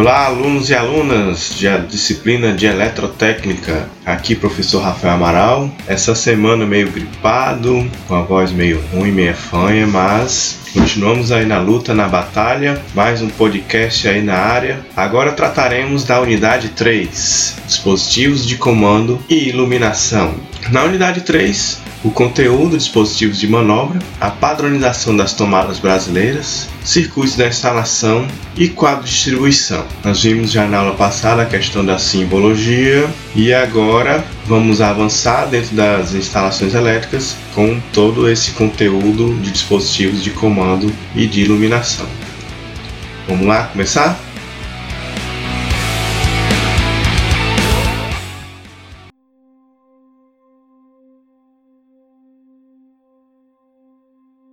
Olá, alunos e alunas da disciplina de eletrotécnica. Aqui, professor Rafael Amaral. Essa semana meio gripado, com a voz meio ruim, meio fanha, mas continuamos aí na luta, na batalha. Mais um podcast aí na área. Agora trataremos da unidade 3, dispositivos de comando e iluminação. Na unidade 3, o conteúdo, dispositivos de manobra, a padronização das tomadas brasileiras, circuitos da instalação e quadro de distribuição. Nós vimos já na aula passada a questão da simbologia e agora vamos avançar dentro das instalações elétricas com todo esse conteúdo de dispositivos de comando e de iluminação. Vamos lá começar?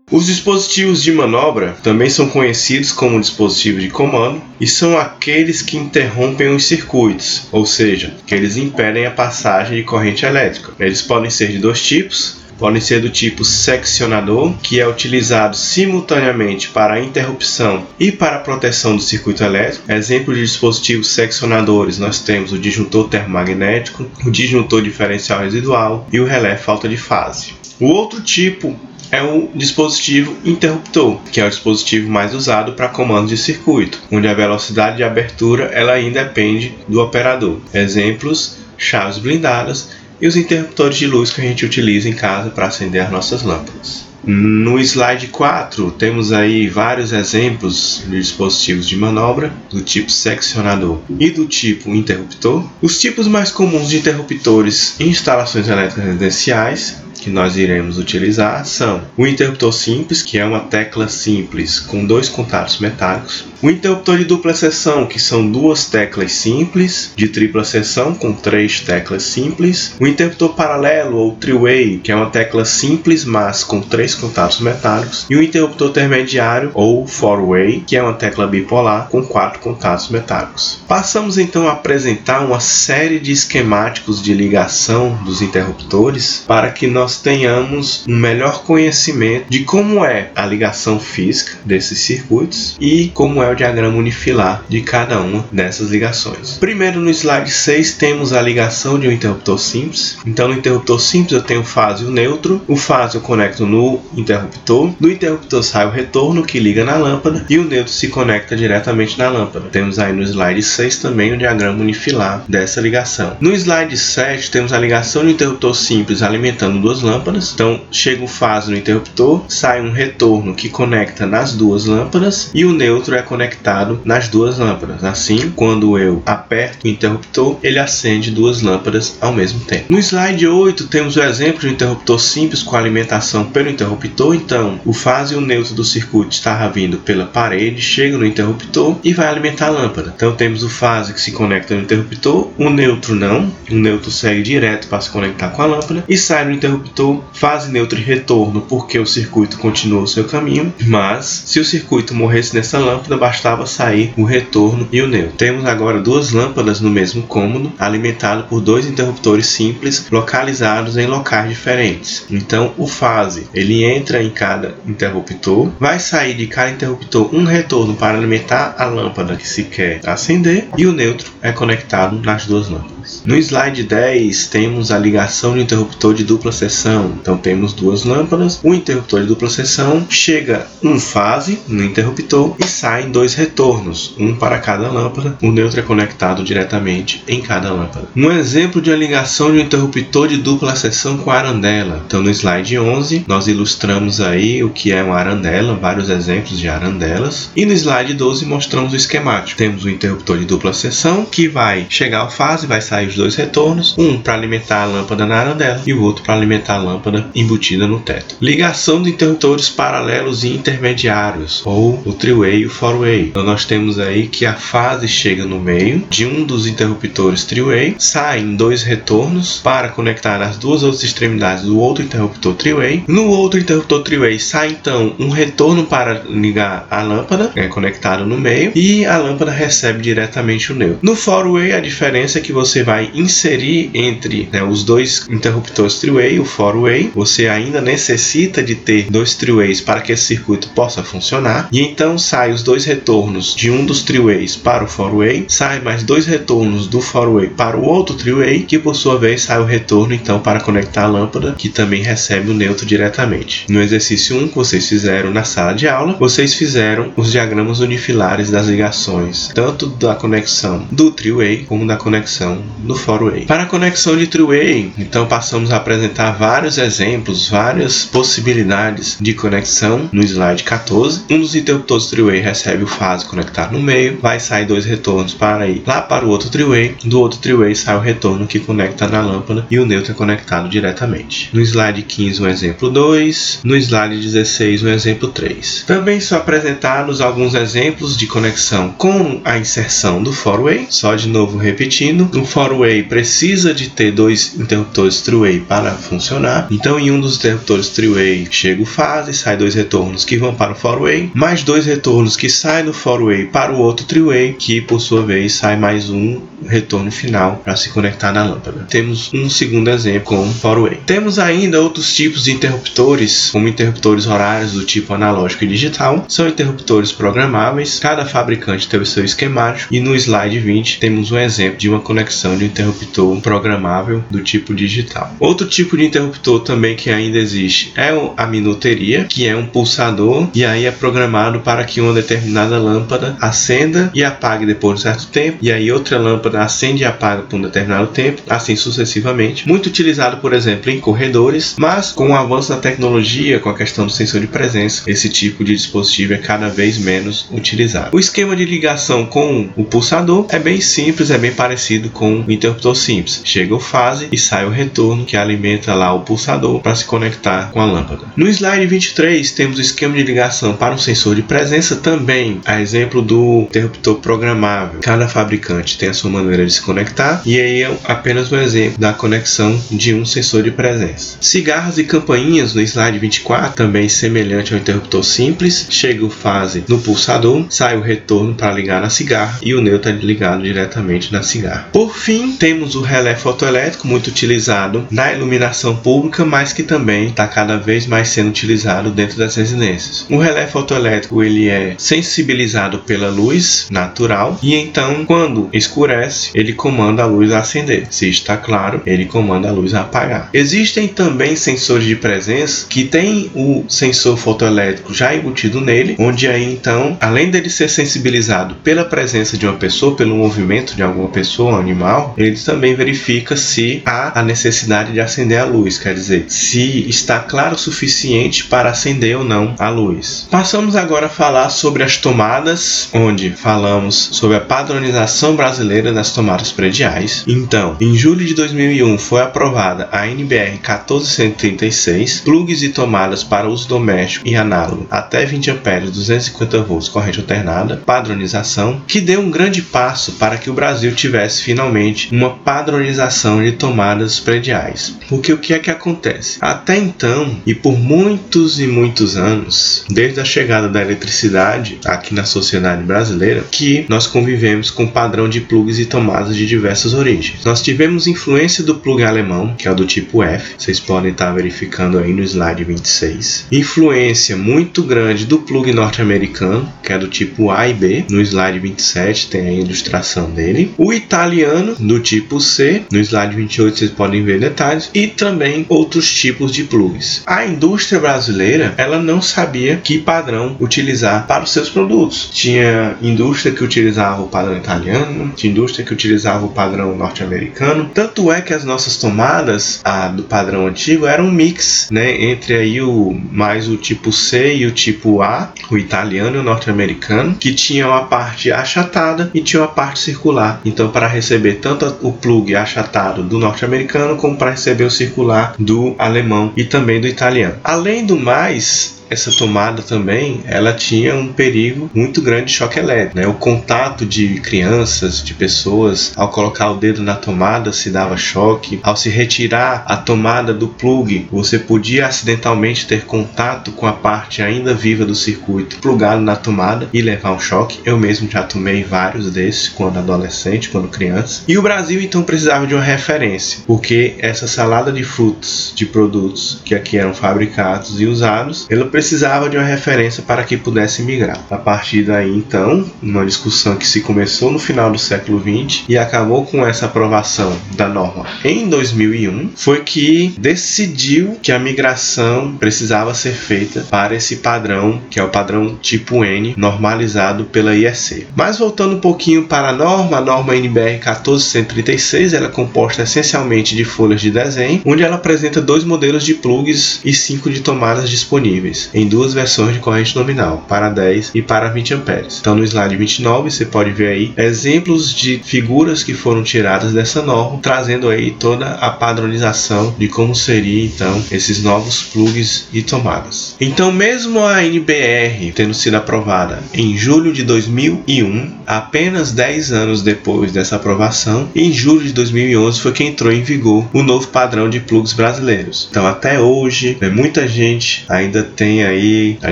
Os dispositivos de manobra também são conhecidos como dispositivos de comando e são aqueles que interrompem os circuitos, ou seja, que eles impedem a passagem de corrente elétrica. Eles podem ser de dois tipos, podem ser do tipo seccionador, que é utilizado simultaneamente para a interrupção e para a proteção do circuito elétrico. Exemplo de dispositivos seccionadores, nós temos o disjuntor termomagnético, o disjuntor diferencial residual e o relé falta de fase. O outro tipo é o dispositivo interruptor, que é o dispositivo mais usado para comando de circuito, onde a velocidade de abertura ela independe do operador. Exemplos: chaves blindadas e os interruptores de luz que a gente utiliza em casa para acender as nossas lâmpadas. No slide 4, temos aí vários exemplos de dispositivos de manobra do tipo seccionador e do tipo interruptor. Os tipos mais comuns de interruptores em instalações elétricas residenciais que nós iremos utilizar são o interruptor simples, que é uma tecla simples com dois contatos metálicos, o interruptor de dupla seção, que são duas teclas simples, de tripla seção com três teclas simples, o interruptor paralelo ou three-way, que é uma tecla simples, mas com três contatos metálicos, e o interruptor intermediário ou four-way, que é uma tecla bipolar com quatro contatos metálicos. Passamos então a apresentar uma série de esquemáticos de ligação dos interruptores para que nós tenhamos um melhor conhecimento de como é a ligação física desses circuitos e como é o diagrama unifilar de cada uma dessas ligações. Primeiro no slide 6 temos a ligação de um interruptor simples. Então no interruptor simples eu tenho o fase e o neutro. O fase eu conecto no interruptor. Do interruptor sai o retorno que liga na lâmpada e o neutro se conecta diretamente na lâmpada. Temos aí no slide 6 também o diagrama unifilar dessa ligação. No slide 7 temos a ligação de um interruptor simples alimentando duas lâmpadas. Então chega o fase no interruptor, sai um retorno que conecta nas duas lâmpadas e o neutro é conectado nas duas lâmpadas. Assim, quando eu aperto o interruptor, ele acende duas lâmpadas ao mesmo tempo. No slide 8 temos o exemplo de um interruptor simples com alimentação pelo interruptor. Então, o fase e o neutro do circuito estava vindo pela parede, chega no interruptor e vai alimentar a lâmpada. Então temos o fase que se conecta no interruptor, o neutro não, o neutro segue direto para se conectar com a lâmpada e sai no interruptor interruptor, fase neutra e retorno, porque o circuito continua o seu caminho, mas se o circuito morresse nessa lâmpada, bastava sair o retorno e o neutro. Temos agora duas lâmpadas no mesmo cômodo, alimentado por dois interruptores simples localizados em locais diferentes. Então, o fase ele entra em cada interruptor, vai sair de cada interruptor um retorno para alimentar a lâmpada que se quer acender e o neutro é conectado nas duas lâmpadas. No slide 10 temos a ligação de interruptor de dupla seção Então temos duas lâmpadas, um interruptor de dupla seção, chega um fase no interruptor e saem dois retornos, um para cada lâmpada. O neutro é conectado diretamente em cada lâmpada. Um exemplo de uma ligação de um interruptor de dupla seção com arandela. Então no slide 11 nós ilustramos aí o que é uma arandela, vários exemplos de arandelas. E no slide 12 mostramos o esquemático. Temos o um interruptor de dupla seção que vai chegar ao fase, vai sair os dois retornos, um para alimentar a lâmpada na arandela e o outro para alimentar a lâmpada embutida no teto. Ligação de interruptores paralelos e intermediários, ou o three-way e o four-way. Então nós temos aí que a fase chega no meio de um dos interruptores three-way, saem dois retornos para conectar as duas outras extremidades do outro interruptor three-way. No outro interruptor three-way sai então um retorno para ligar a lâmpada, é conectado no meio, e a lâmpada recebe diretamente o neutro. No four-way a diferença é que você vai inserir entre né, os dois interruptores three-way, o four-way, você ainda necessita de ter dois three-ways para que esse circuito possa funcionar, e então sai os dois retornos de um dos three-ways para o four-way, sai mais dois retornos do four-way para o outro three-way, que por sua vez sai o retorno então para conectar a lâmpada, que também recebe o neutro diretamente. No exercício 1 que vocês fizeram na sala de aula, vocês fizeram os diagramas unifilares das ligações, tanto da conexão do three-way como da conexão do four-way. Para a conexão de three-way, então passamos a apresentar vários exemplos, várias possibilidades de conexão no slide 14. Um dos interruptores three-way recebe o fase conectado no meio, vai sair dois retornos para ir lá para o outro three-way, do outro three-way sai o retorno que conecta na lâmpada e o neutro é conectado diretamente. No slide 15, um exemplo 2, no slide 16, um exemplo 3. Também são apresentados alguns exemplos de conexão com a inserção do four-way, só de novo repetindo, o four-way precisa de ter dois interruptores three-way para funcionar, então em um dos interruptores three-way chega o fase, sai dois retornos que vão para o four-way, mais dois retornos que saem do four-way para o outro three-way, que por sua vez sai mais um retorno final para se conectar na lâmpada. Temos um segundo exemplo com four-way. Temos ainda outros tipos de interruptores, como interruptores horários do tipo analógico e digital, são interruptores programáveis, cada fabricante tem o seu esquemático e no slide 20 temos um exemplo de uma conexão de interruptor programável do tipo digital. Outro tipo de interruptor também que ainda existe é a minuteria, que é um pulsador e aí é programado para que uma determinada lâmpada acenda e apague depois de um certo tempo, e aí outra lâmpada acende e apaga por um determinado tempo, assim sucessivamente. Muito utilizado, por exemplo, em corredores, mas com o avanço da tecnologia, com a questão do sensor de presença, esse tipo de dispositivo é cada vez menos utilizado. O esquema de ligação com o pulsador é bem simples, é bem parecido com o interruptor simples. Chega o fase e sai o retorno que alimenta lá o pulsador para se conectar com a lâmpada. No slide 23 temos o esquema de ligação para um sensor de presença também, a exemplo do interruptor programável. Cada fabricante tem a sua maneira de se conectar e aí é apenas um exemplo da conexão de um sensor de presença. Cigarras e campainhas no slide 24 também semelhante ao interruptor simples, chega o fase no pulsador, sai o retorno para ligar na cigarra e o neutro é ligado diretamente na cigarra. Por fim, temos o relé fotoelétrico muito utilizado na iluminação pública, mas que também está cada vez mais sendo utilizado dentro das residências. O relé fotoelétrico ele é sensibilizado pela luz natural e então quando escurece ele comanda a luz a acender. Se está claro, ele comanda a luz a apagar. Existem também sensores de presença que tem o sensor fotoelétrico já embutido nele, onde aí então, além dele ser sensibilizado pela presença de uma pessoa, pelo movimento de alguma pessoa animal, ele também verifica se há a necessidade de acender a luz, quer dizer, se está claro o suficiente para acender ou não a luz. Passamos agora a falar sobre as tomadas, onde falamos sobre a padronização brasileira das tomadas prediais. Então, em julho de 2001 foi aprovada a NBR 1436, plugs e tomadas para uso doméstico e análogo até 20 amperes 250 volts corrente alternada, padronização, que deu um grande passo para que o Brasil tivesse finalmente uma padronização de tomadas prediais. Porque o que é que acontece? Até então, e por muitos e muitos anos, desde a chegada da eletricidade aqui na sociedade brasileira, que nós convivemos com padrão de plugs e tomadas de diversas origens. Nós tivemos influência do plug alemão, que é o do tipo F, vocês podem estar verificando aí no slide 26. Influência muito grande do plug norte-americano, que é do tipo A e B, no slide 27 tem a ilustração dele. O italiano, do tipo C, no slide 28 vocês podem ver detalhes, e também outros tipos de plugs. A indústria brasileira, ela não sabia que padrão utilizar para os seus produtos. Tinha indústria que utilizava o padrão italiano, tinha indústria que utilizava o padrão norte-americano. Tanto é que as nossas tomadas, a do padrão antigo, eram um mix, né, entre aí o mais o tipo C e o tipo A, o italiano e o norte-americano, que tinha uma parte achatada e tinha uma parte circular. Então, para receber tanto o plug achatado do norte-americano como para receber o circular do alemão e também do italiano. Além do mais, essa tomada também, ela tinha um perigo muito grande de choque elétrico, né? O contato de crianças, de pessoas, ao colocar o dedo na tomada se dava choque, ao se retirar a tomada do plug, você podia acidentalmente ter contato com a parte ainda viva do circuito plugado na tomada e levar um choque. Eu mesmo já tomei vários desses quando adolescente, quando criança. E o Brasil então precisava de uma referência, porque essa salada de frutos, de produtos que aqui eram fabricados e usados, ela precisava de uma referência para que pudesse migrar. A partir daí então, uma discussão que se começou no final do século 20 e acabou com essa aprovação da norma em 2001, foi que decidiu que a migração precisava ser feita para esse padrão, que é o padrão tipo N, normalizado pela IEC. Mas voltando um pouquinho para a norma, a norma NBR 1436, ela é composta essencialmente de folhas de desenho, onde ela apresenta dois modelos de plugs e cinco de tomadas disponíveis, em duas versões de corrente nominal, para 10 e para 20 amperes. Então no slide 29 você pode ver aí exemplos de figuras que foram tiradas dessa norma, trazendo aí toda a padronização de como seria então esses novos plugs e tomadas. Então mesmo a NBR tendo sido aprovada em julho de 2001, apenas 10 anos depois dessa aprovação, em julho de 2011 foi que entrou em vigor o novo padrão de plugs brasileiros. Então até hoje, né, muita gente ainda tem aí a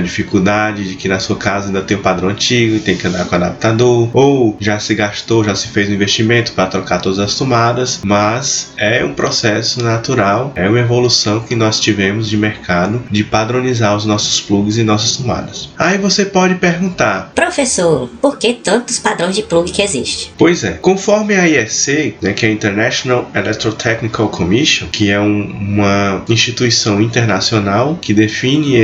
dificuldade de que na sua casa ainda tem o padrão antigo e tem que andar com adaptador, ou já se gastou, já se fez um investimento para trocar todas as tomadas, mas é um processo natural, é uma evolução que nós tivemos de mercado de padronizar os nossos plugs e nossas tomadas. Aí você pode perguntar: Professor, por que tantos padrões de plug que existe? Pois é, conforme a IEC, né, que é a International Electrotechnical Commission, que é um, uma instituição internacional que define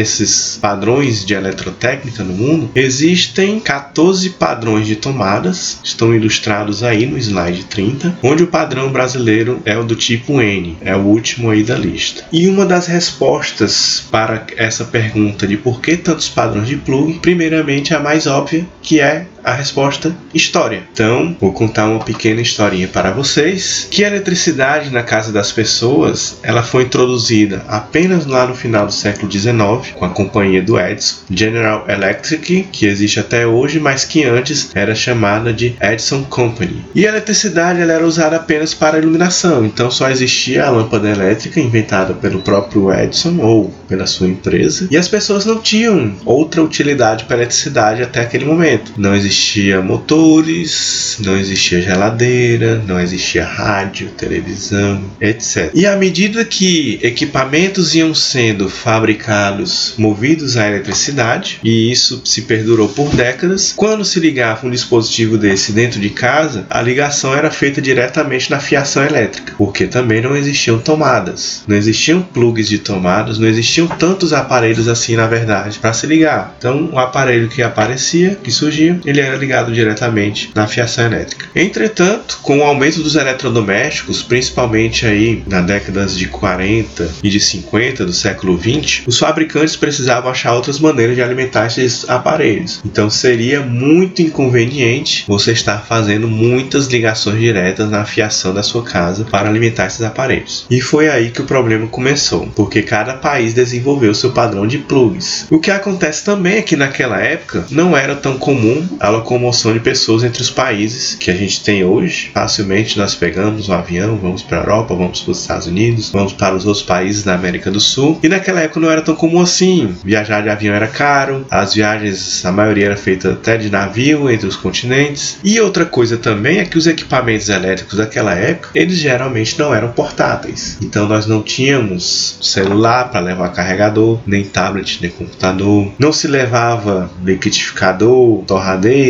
padrões de eletrotécnica no mundo, existem 14 padrões de tomadas, estão ilustrados aí no slide 30, onde o padrão brasileiro é o do tipo N, é o último aí da lista. E uma das respostas para essa pergunta de por que tantos padrões de plug, primeiramente a mais óbvia, que é a resposta história. Então, vou contar uma pequena historinha para vocês, que a eletricidade na casa das pessoas, ela foi introduzida apenas lá no final do século XIX com a companhia do Edison, General Electric, que existe até hoje, mas que antes era chamada de Edison Company. E a eletricidade ela era usada apenas para iluminação, então só existia a lâmpada elétrica inventada pelo próprio Edison ou pela sua empresa, e as pessoas não tinham outra utilidade para a eletricidade até aquele momento. Não existia existia motores, não existia geladeira, não existia rádio, televisão, etc. E à medida que equipamentos iam sendo fabricados movidos à eletricidade, e isso se perdurou por décadas, quando se ligava um dispositivo desse dentro de casa, a ligação era feita diretamente na fiação elétrica, porque também não existiam tomadas, não existiam plugs de tomadas, não existiam tantos aparelhos assim na verdade para se ligar. Então, o aparelho que aparecia, que surgia, ele era ligado diretamente na fiação elétrica. Entretanto, com o aumento dos eletrodomésticos, principalmente aí na décadas de 40 e de 50 do século 20, os fabricantes precisavam achar outras maneiras de alimentar esses aparelhos. Então seria muito inconveniente você estar fazendo muitas ligações diretas na fiação da sua casa para alimentar esses aparelhos. E foi aí que o problema começou, porque cada país desenvolveu seu padrão de plugs. O que acontece também é que naquela época não era tão comum a locomoção de pessoas entre os países que a gente tem hoje. Facilmente nós pegamos um avião, vamos para a Europa, vamos para os Estados Unidos, vamos para os outros países da América do Sul. E naquela época não era tão comum assim. Viajar de avião era caro, as viagens, a maioria era feita até de navio entre os continentes. E outra coisa também é que os equipamentos elétricos daquela época, eles geralmente não eram portáteis. Então nós não tínhamos celular para levar carregador, nem tablet, nem computador. Não se levava liquidificador, torradeira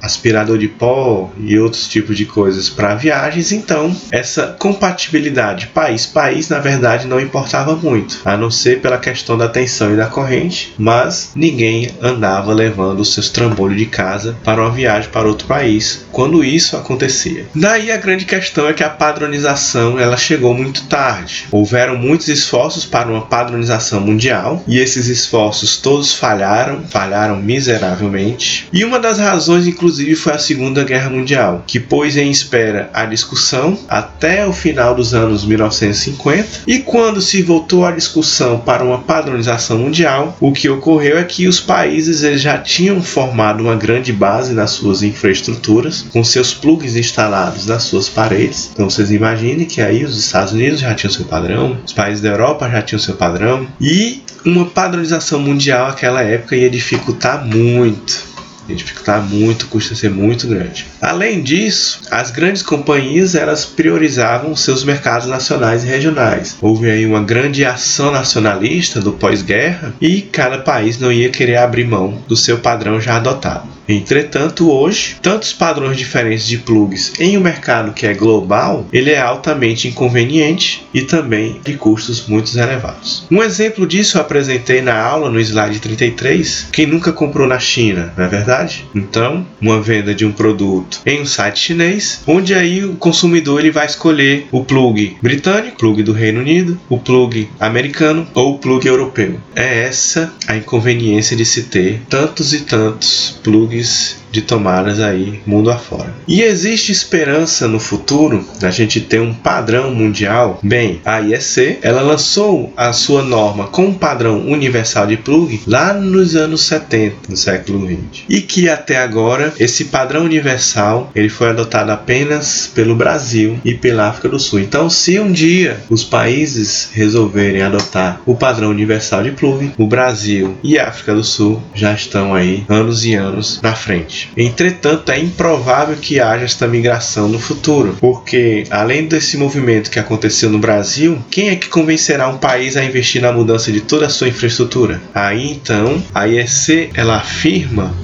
aspirador de pó e outros tipos de coisas para viagens, então essa compatibilidade país-país na verdade não importava muito, a não ser pela questão da tensão e da corrente, mas ninguém andava levando os seus trambolhos de casa para uma viagem para outro país quando isso acontecia. Daí a grande questão é que a padronização ela chegou muito tarde. Houveram muitos esforços para uma padronização mundial e esses esforços todos falharam, falharam miseravelmente. E uma das razões razões, inclusive, foi a Segunda Guerra Mundial, que pôs em espera a discussão até o final dos anos 1950, e quando se voltou a discussão para uma padronização mundial, o que ocorreu é que os países eles já tinham formado uma grande base nas suas infraestruturas, com seus plugs instalados nas suas paredes. Então vocês imaginem que aí os Estados Unidos já tinham seu padrão, os países da Europa já tinham seu padrão, e uma padronização mundial naquela época ia dificultar muito dificultar muito, custa ser muito grande. Além disso, as grandes companhias elas priorizavam seus mercados nacionais e regionais. Houve aí uma grande ação nacionalista do pós-guerra e cada país não ia querer abrir mão do seu padrão já adotado. Entretanto, hoje, tantos padrões diferentes de plugs em um mercado que é global, ele é altamente inconveniente e também de custos muito elevados. Um exemplo disso eu apresentei na aula no slide 33. Quem nunca comprou na China, não é verdade? Então, uma venda de um produto em um site chinês, onde aí o consumidor ele vai escolher o plug britânico, plug do Reino Unido, o plug americano ou o plug europeu. É essa a inconveniência de se ter tantos e tantos plugs de tomadas aí mundo afora. E existe esperança no futuro da gente ter um padrão mundial? Bem, a IEC ela lançou a sua norma com um padrão universal de plug lá nos anos 70 do século 20 e que até agora esse padrão universal ele foi adotado apenas pelo Brasil e pela África do Sul. Então, se um dia os países resolverem adotar o padrão universal de plug, o Brasil e a África do Sul já estão aí anos e anos na frente. Entretanto, é improvável que haja esta migração no futuro, porque além desse movimento que aconteceu no Brasil, quem é que convencerá um país a investir na mudança de toda a sua infraestrutura? Aí então, a IEC ela afirma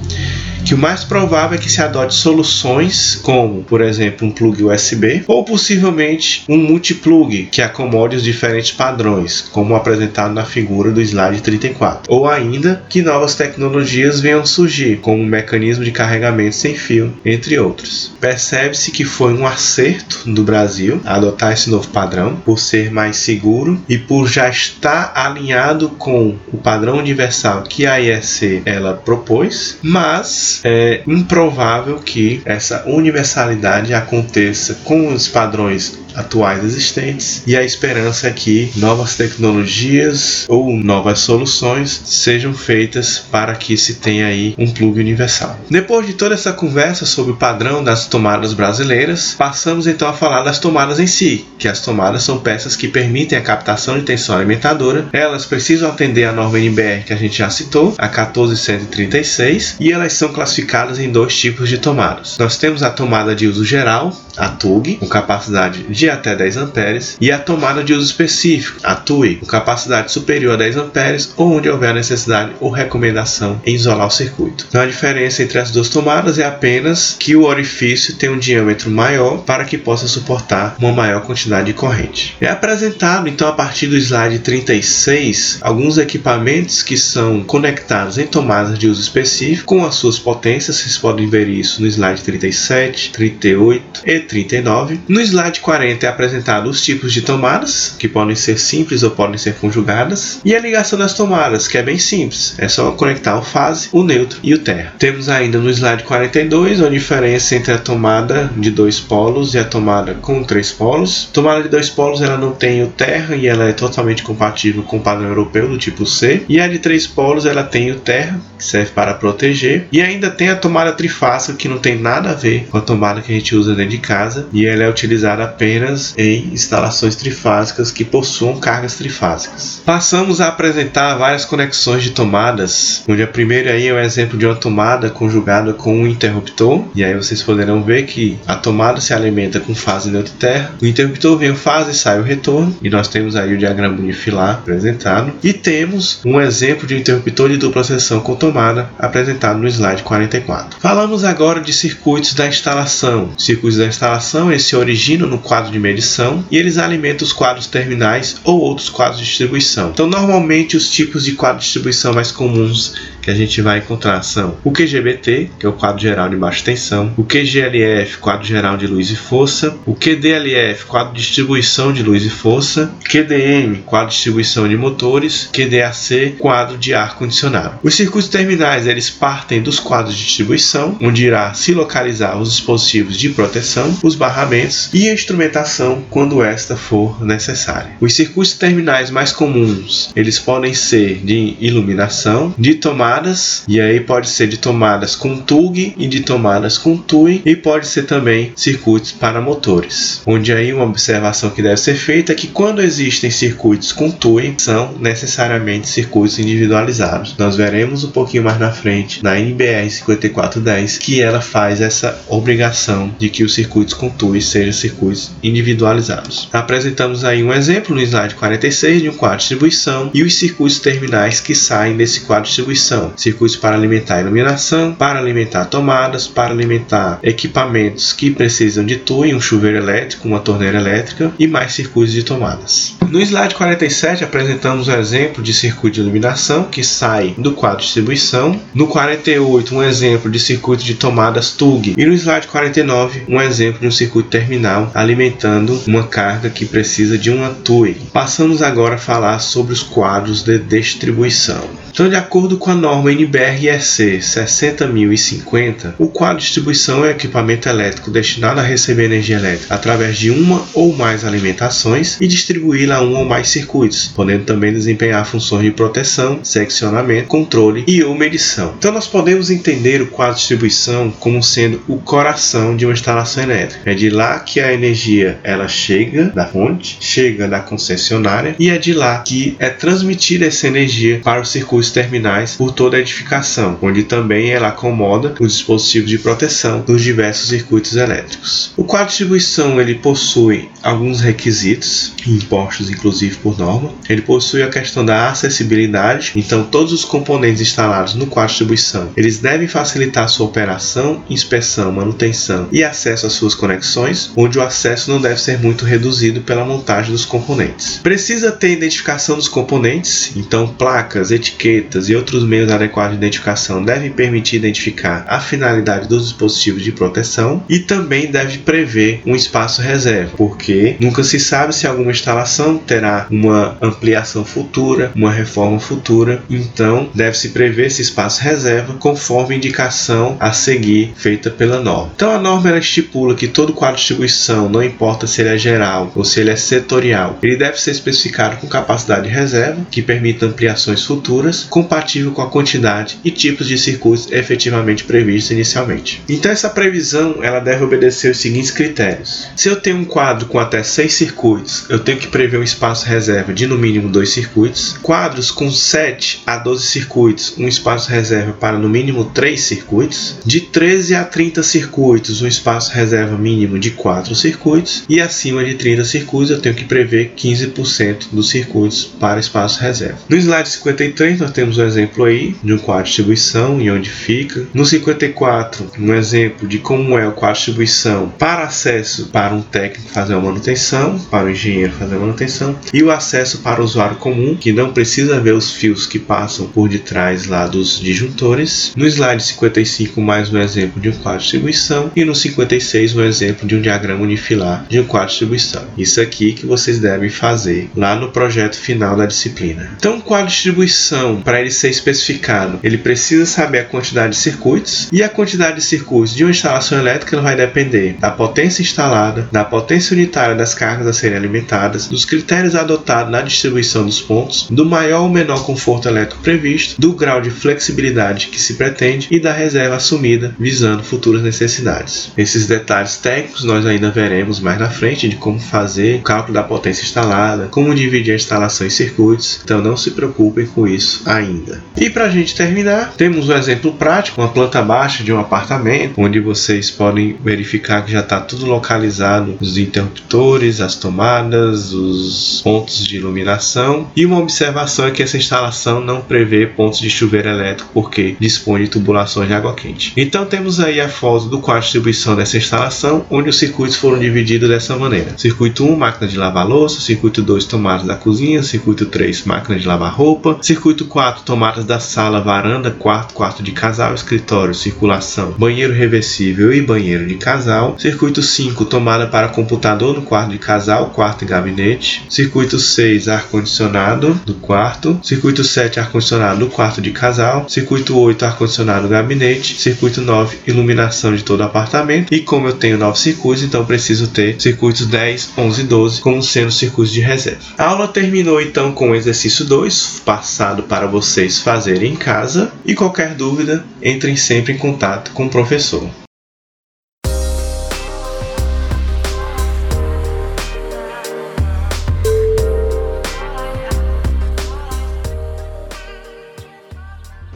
que o mais provável é que se adote soluções como, por exemplo, um plug USB ou possivelmente um multiplug que acomode os diferentes padrões, como apresentado na figura do slide 34, ou ainda que novas tecnologias venham surgir, como um mecanismo de carregamento sem fio, entre outros. Percebe-se que foi um acerto do Brasil adotar esse novo padrão por ser mais seguro e por já estar alinhado com o padrão universal que a IEC ela propôs, mas é improvável que essa universalidade aconteça com os padrões atuais existentes e a esperança é que novas tecnologias ou novas soluções sejam feitas para que se tenha aí um plug universal. Depois de toda essa conversa sobre o padrão das tomadas brasileiras, passamos então a falar das tomadas em si, que as tomadas são peças que permitem a captação de tensão alimentadora. Elas precisam atender a norma NBR que a gente já citou, a 14136, e elas são classificadas em dois tipos de tomadas. Nós temos a tomada de uso geral, a TUG, com capacidade de até 10 amperes, e a tomada de uso específico, a TUI, com capacidade superior a 10 amperes, ou onde houver necessidade ou recomendação em isolar o circuito. Então a diferença entre as duas tomadas é apenas que o orifício tem um diâmetro maior para que possa suportar uma maior quantidade de corrente. É apresentado então a partir do slide 36 alguns equipamentos que são conectados em tomadas de uso específico com as suas potências, vocês podem ver isso no slide 37, 38 e 39. No slide 40 é apresentado os tipos de tomadas, que podem ser simples ou podem ser conjugadas, e a ligação das tomadas, que é bem simples, é só conectar o fase, o neutro e o terra. Temos ainda no slide 42 a diferença entre a tomada de dois polos e a tomada com três polos. Tomada de dois polos ela não tem o terra e ela é totalmente compatível com o padrão europeu do tipo C, e a de três polos ela tem o terra, que serve para proteger, e ainda tem a tomada trifásica que não tem nada a ver com a tomada que a gente usa dentro de casa e ela é utilizada apenas em instalações trifásicas que possuam cargas trifásicas. Passamos a apresentar várias conexões de tomadas, onde a primeira aí é um exemplo de uma tomada conjugada com um interruptor, e aí vocês poderão ver que a tomada se alimenta com fase neutra terra, o interruptor vem o fase e sai o retorno, e nós temos aí o diagrama unifilar apresentado, e temos um exemplo de interruptor de dupla seção com tomada apresentado no slide 44. Falamos agora de circuitos da instalação. Circuitos da instalação eles se originam no quadro de medição e eles alimentam os quadros terminais ou outros quadros de distribuição. Então, normalmente, os tipos de quadro de distribuição mais comuns que a gente vai encontrar são o QGBT, que é o quadro geral de baixa tensão, o QGLF, quadro geral de luz e força, o QDLF, quadro de distribuição de luz e força, QDM, quadro de distribuição de motores, QDAC, quadro de ar condicionado. Os circuitos terminais eles partem dos quadros de distribuição, onde irá se localizar os dispositivos de proteção, os barramentos e a instrumentação quando esta for necessária. Os circuitos terminais mais comuns eles podem ser de iluminação, de tomadas e aí pode ser de tomadas com TUG e de tomadas com TUI e pode ser também circuitos para motores. Onde aí uma observação que deve ser feita é que quando existem circuitos com TUI são necessariamente circuitos individualizados. Nós veremos um pouquinho mais na frente na NBR 5410 que ela faz essa obrigação de que os circuitos com TUI sejam circuitos individualizados. Apresentamos aí um exemplo no slide 46 de um quadro de distribuição e os circuitos terminais que saem desse quadro de distribuição. Circuitos para alimentar iluminação, para alimentar tomadas, para alimentar equipamentos que precisam de TUI, um chuveiro elétrico, uma torneira elétrica e mais circuitos de tomadas. No slide 47 apresentamos um exemplo de circuito de iluminação que sai do quadro de distribuição. No 48 um exemplo de circuito de tomadas TUG e no slide 49 um exemplo de um circuito terminal alimentando uma carga que precisa de uma TUI. Passamos agora a falar sobre os quadros de distribuição. Então, de acordo com a norma NBR-EC 60050, o quadro de distribuição é equipamento elétrico destinado a receber energia elétrica através de uma ou mais alimentações e distribuí-la a um ou mais circuitos, podendo também desempenhar funções de proteção, seccionamento, controle e ou medição. Então, nós podemos entender o quadro de distribuição como sendo o coração de uma instalação elétrica. É de lá que a energia ela chega da fonte, chega da concessionária e é de lá que é transmitida essa energia para os terminais por toda a edificação, onde também ela acomoda os dispositivos de proteção dos diversos circuitos elétricos. O quadro de distribuição ele possui alguns requisitos impostos inclusive por norma. Ele possui a questão da acessibilidade, então todos os componentes instalados no quadro de distribuição eles devem facilitar sua operação, inspeção, manutenção e acesso às suas conexões, onde o acesso não deve ser muito reduzido pela montagem dos componentes. Precisa ter identificação dos componentes, então placas, etiquetas e outros meios adequados de identificação devem permitir identificar a finalidade dos dispositivos de proteção e também deve prever um espaço reserva, porque nunca se sabe se alguma instalação terá uma ampliação futura, uma reforma futura, então deve-se prever esse espaço reserva conforme a indicação a seguir feita pela norma. Então a norma estipula que todo quadro de distribuição, não importa se ele é geral ou se ele é setorial, ele deve ser especificado com capacidade de reserva que permita ampliações futuras, compatível com a quantidade e tipos de circuitos efetivamente previstos inicialmente. Então essa previsão ela deve obedecer os seguintes critérios. Se eu tenho um quadro com até 6 circuitos, eu tenho que prever um espaço reserva de no mínimo 2 circuitos. Quadros com 7 a 12 circuitos, um espaço reserva para no mínimo 3 circuitos. De 13 a 30 circuitos, um espaço reserva mínimo de 4 circuitos. E acima de 30 circuitos, eu tenho que prever 15% dos circuitos para espaço reserva. No slide 53, nós temos um exemplo aí de um quadro de distribuição e onde fica. No 54, um exemplo de como é o quadro de distribuição para acesso para um técnico fazer uma manutenção, para o engenheiro fazer a manutenção, e o acesso para o usuário comum, que não precisa ver os fios que passam por detrás lá dos disjuntores. No slide 55, mais um exemplo de um quadro de distribuição, e no 56, um exemplo de um diagrama unifilar de um quadro de distribuição. Isso aqui que vocês devem fazer lá no projeto final da disciplina. Então, quadro de distribuição, para ele ser especificado, ele precisa saber a quantidade de circuitos, e a quantidade de circuitos de uma instalação elétrica vai depender da potência instalada, da potência unitária das cargas a serem alimentadas, dos critérios adotados na distribuição dos pontos, do maior ou menor conforto elétrico previsto, do grau de flexibilidade que se pretende e da reserva assumida visando futuras necessidades. Esses detalhes técnicos nós ainda veremos mais na frente de como fazer o cálculo da potência instalada, como dividir a instalação em circuitos, então não se preocupem com isso ainda. E para a gente terminar, temos um exemplo prático, uma planta baixa de um apartamento, onde vocês podem verificar que já está tudo localizado, os interruptores, as tomadas, os pontos de iluminação. E uma observação é que essa instalação não prevê pontos de chuveiro elétrico porque dispõe de tubulações de água quente. Então temos aí a foto do quadro de distribuição dessa instalação, onde os circuitos foram divididos dessa maneira. Circuito 1, máquina de lavar louça, circuito 2, tomadas da cozinha, circuito 3, máquina de lavar roupa, circuito 4, tomadas da sala, varanda, quarto, quarto de casal, escritório, circulação, banheiro reversível e banheiro de casal. Circuito 5, tomada para computador no quarto de casal, quarto e gabinete. Circuito 6, ar-condicionado do quarto. Circuito 7, ar-condicionado do quarto de casal. Circuito 8, ar-condicionado do gabinete. Circuito 9, iluminação de todo o apartamento. E como eu tenho 9 circuitos, então preciso ter circuitos 10, 11 e 12 como sendo circuitos de reserva. A aula terminou então com o exercício 2, passado para vocês fazerem em casa. E qualquer dúvida, entrem sempre em contato com o professor.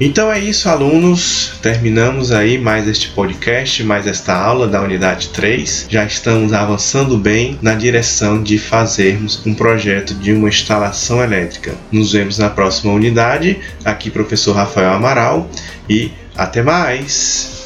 Então é isso, alunos. Terminamos aí mais este podcast, mais esta aula da unidade 3. Já estamos avançando bem na direção de fazermos um projeto de uma instalação elétrica. Nos vemos na próxima unidade. Aqui, professor Rafael Amaral, e até mais!